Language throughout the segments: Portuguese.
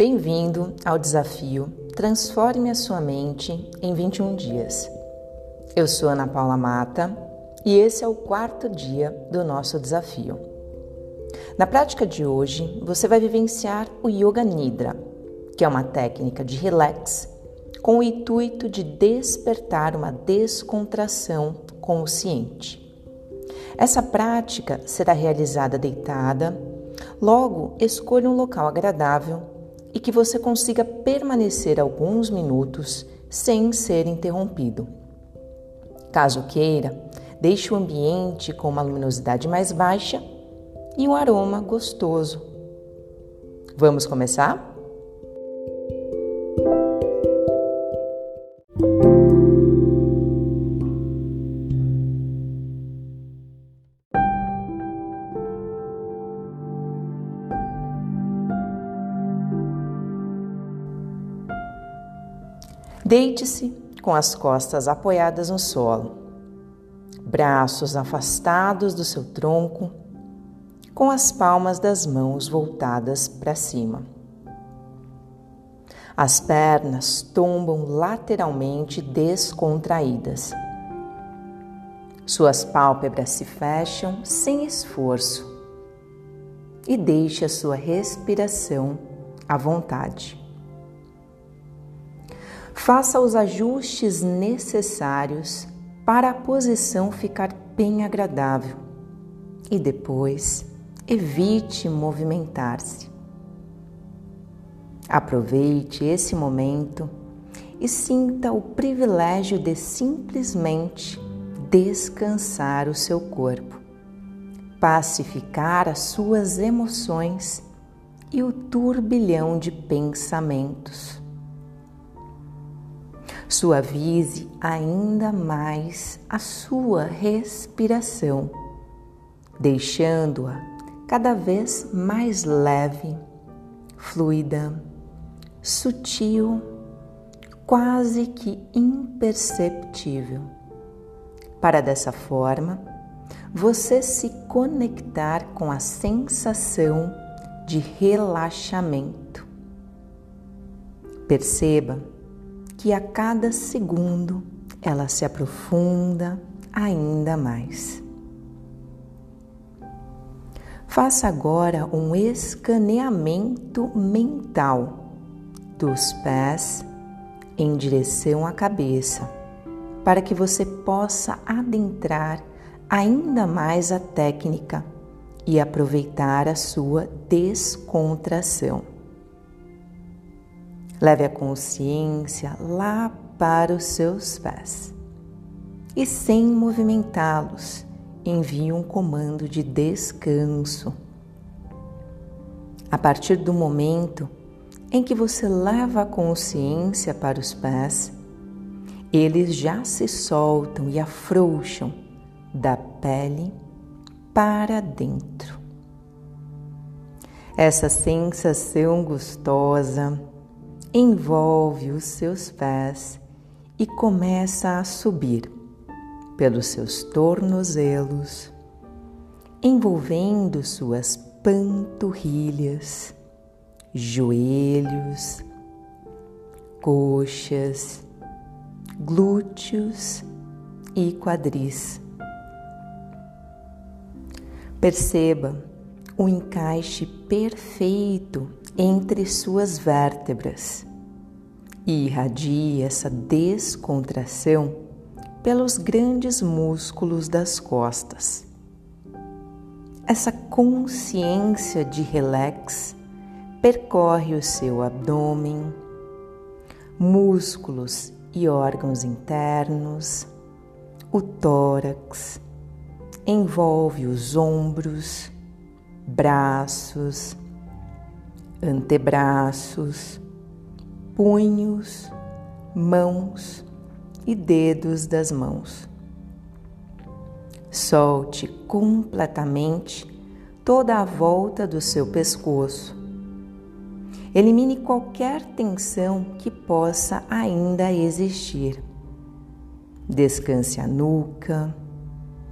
Bem-vindo ao desafio Transforme a sua mente em 21 dias. Eu sou Ana Paula Mata e esse é o quarto dia do nosso desafio. Na prática de hoje, você vai vivenciar o Yoga Nidra, que é uma técnica de relax com o intuito de despertar uma descontração consciente. Essa prática será realizada deitada, logo escolha um local agradável e que você consiga permanecer alguns minutos sem ser interrompido. Caso queira, deixe o ambiente com uma luminosidade mais baixa e um aroma gostoso. Vamos começar? Deite-se com as costas apoiadas no solo, braços afastados do seu tronco, com as palmas das mãos voltadas para cima. As pernas tombam lateralmente descontraídas. Suas pálpebras se fecham sem esforço e deixe a sua respiração à vontade. Faça os ajustes necessários para a posição ficar bem agradável e depois evite movimentar-se. Aproveite esse momento e sinta o privilégio de simplesmente descansar o seu corpo, pacificar as suas emoções e o turbilhão de pensamentos Suavize ainda mais a sua respiração, deixando-a cada vez mais leve, fluida, sutil, quase que imperceptível. Para dessa forma, você se conectar com a sensação de relaxamento. Perceba que a cada segundo ela se aprofunda ainda mais. Faça agora um escaneamento mental dos pés em direção à cabeça, para que você possa adentrar ainda mais a técnica e aproveitar a sua descontração. Leve a consciência lá para os seus pés e, sem movimentá-los, envie um comando de descanso. A partir do momento em que você leva a consciência para os pés, eles já se soltam e afrouxam da pele para dentro. Essa sensação gostosa, envolve os seus pés e começa a subir pelos seus tornozelos, envolvendo suas panturrilhas, joelhos, coxas, glúteos e quadris. Perceba o encaixe perfeito entre suas vértebras e irradia essa descontração pelos grandes músculos das costas. Essa consciência de relax percorre o seu abdômen, músculos e órgãos internos, o tórax, envolve os ombros, braços, antebraços, punhos, mãos e dedos das mãos. Solte completamente toda a volta do seu pescoço. Elimine qualquer tensão que possa ainda existir. Descanse a nuca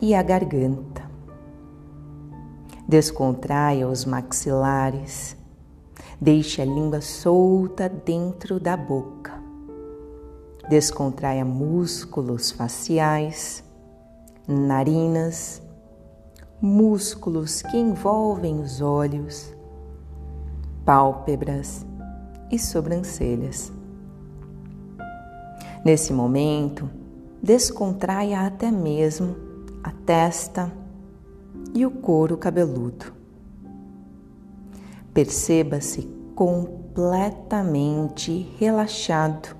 e a garganta. Descontraia os maxilares Deixe a língua solta dentro da boca. Descontraia músculos faciais, narinas, músculos que envolvem os olhos, pálpebras e sobrancelhas. Nesse momento, descontraia até mesmo a testa e o couro cabeludo. Perceba-se completamente relaxado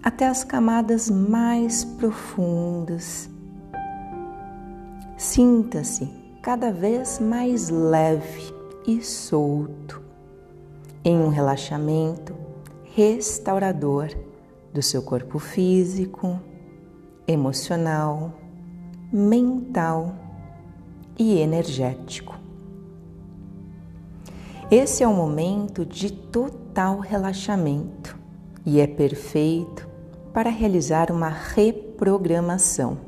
até as camadas mais profundas. Sinta-se cada vez mais leve e solto em um relaxamento restaurador do seu corpo físico, emocional, mental e energético. Esse é o momento de total relaxamento e é perfeito para realizar uma reprogramação.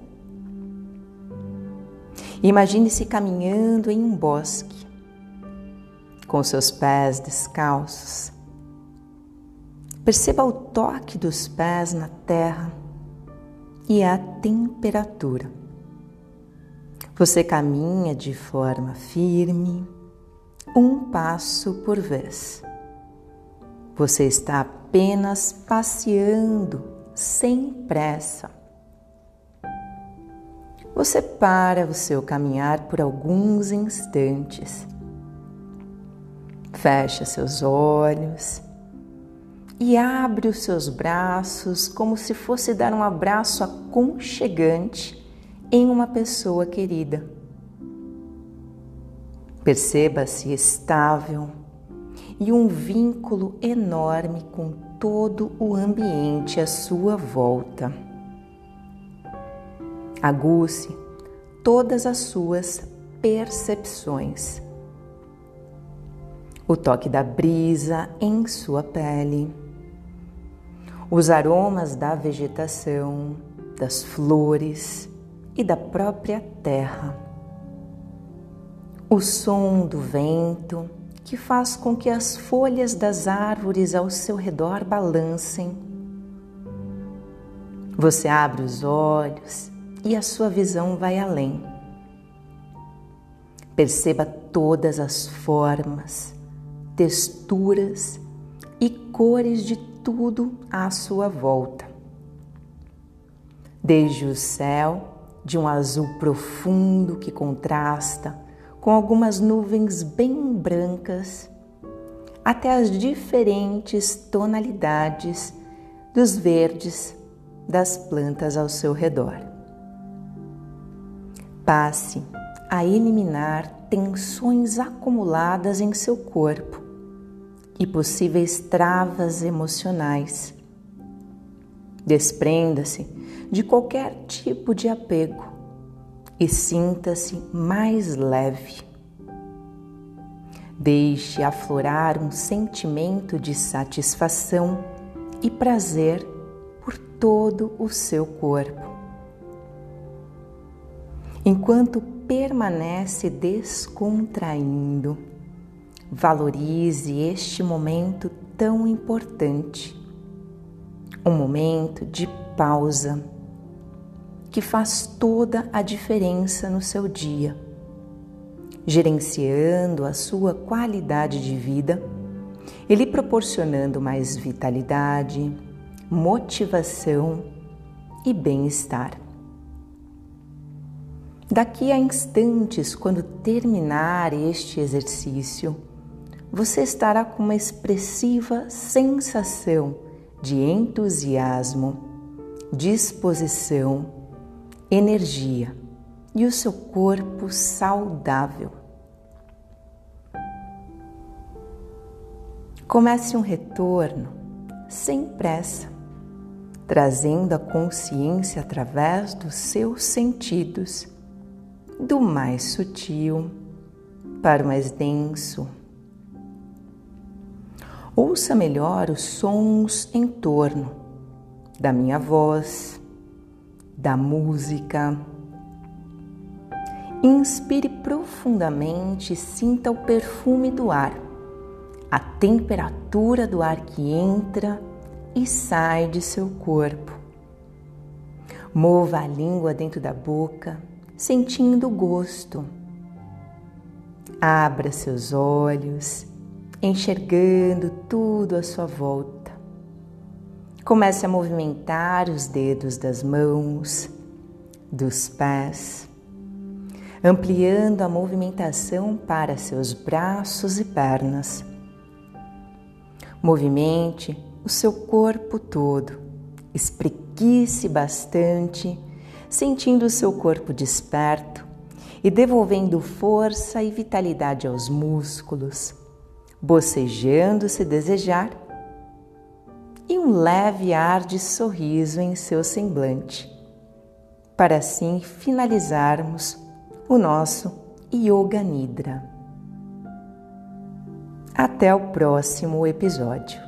Imagine-se caminhando em um bosque, com seus pés descalços. Perceba o toque dos pés na terra e a temperatura. Você caminha de forma firme, um passo por vez. Você está apenas passeando sem pressa. Você para o seu caminhar por alguns instantes. Fecha seus olhos e abre os seus braços como se fosse dar um abraço aconchegante em uma pessoa querida. Perceba-se estável e um vínculo enorme com todo o ambiente à sua volta. Aguce todas as suas percepções. O toque da brisa em sua pele, os aromas da vegetação, das flores e da própria terra, o som do vento que faz com que as folhas das árvores ao seu redor balancem. Você abre os olhos e a sua visão vai além. Perceba todas as formas, texturas e cores de tudo à sua volta. Desde o céu, de um azul profundo que contrasta com algumas nuvens bem brancas, até as diferentes tonalidades dos verdes das plantas ao seu redor. Passe a eliminar tensões acumuladas em seu corpo e possíveis travas emocionais. Desprenda-se de qualquer tipo de apego e sinta-se mais leve. Deixe aflorar um sentimento de satisfação e prazer por todo o seu corpo. Enquanto permanece descontraindo, valorize este momento tão importante, um momento de pausa que faz toda a diferença no seu dia, gerenciando a sua qualidade de vida e lhe proporcionando mais vitalidade, motivação e bem-estar. Daqui a instantes, quando terminar este exercício, você estará com uma expressiva sensação de entusiasmo, disposição, energia e o seu corpo saudável. Comece um retorno sem pressa trazendo a consciência através dos seus sentidos do mais sutil para o mais denso. Ouça melhor os sons em torno da minha voz, da música. Inspire profundamente e sinta o perfume do ar a temperatura do ar que entra e sai de seu corpo. Mova a língua dentro da boca, sentindo o gosto. Abra seus olhos, enxergando tudo à sua volta. Comece a movimentar os dedos das mãos, dos pés, ampliando a movimentação para seus braços e pernas. Movimente o seu corpo todo, espreguice bastante, sentindo o seu corpo desperto e devolvendo força e vitalidade aos músculos, bocejando se desejar e um leve ar de sorriso em seu semblante, para assim finalizarmos o nosso Yoga Nidra. Até o próximo episódio.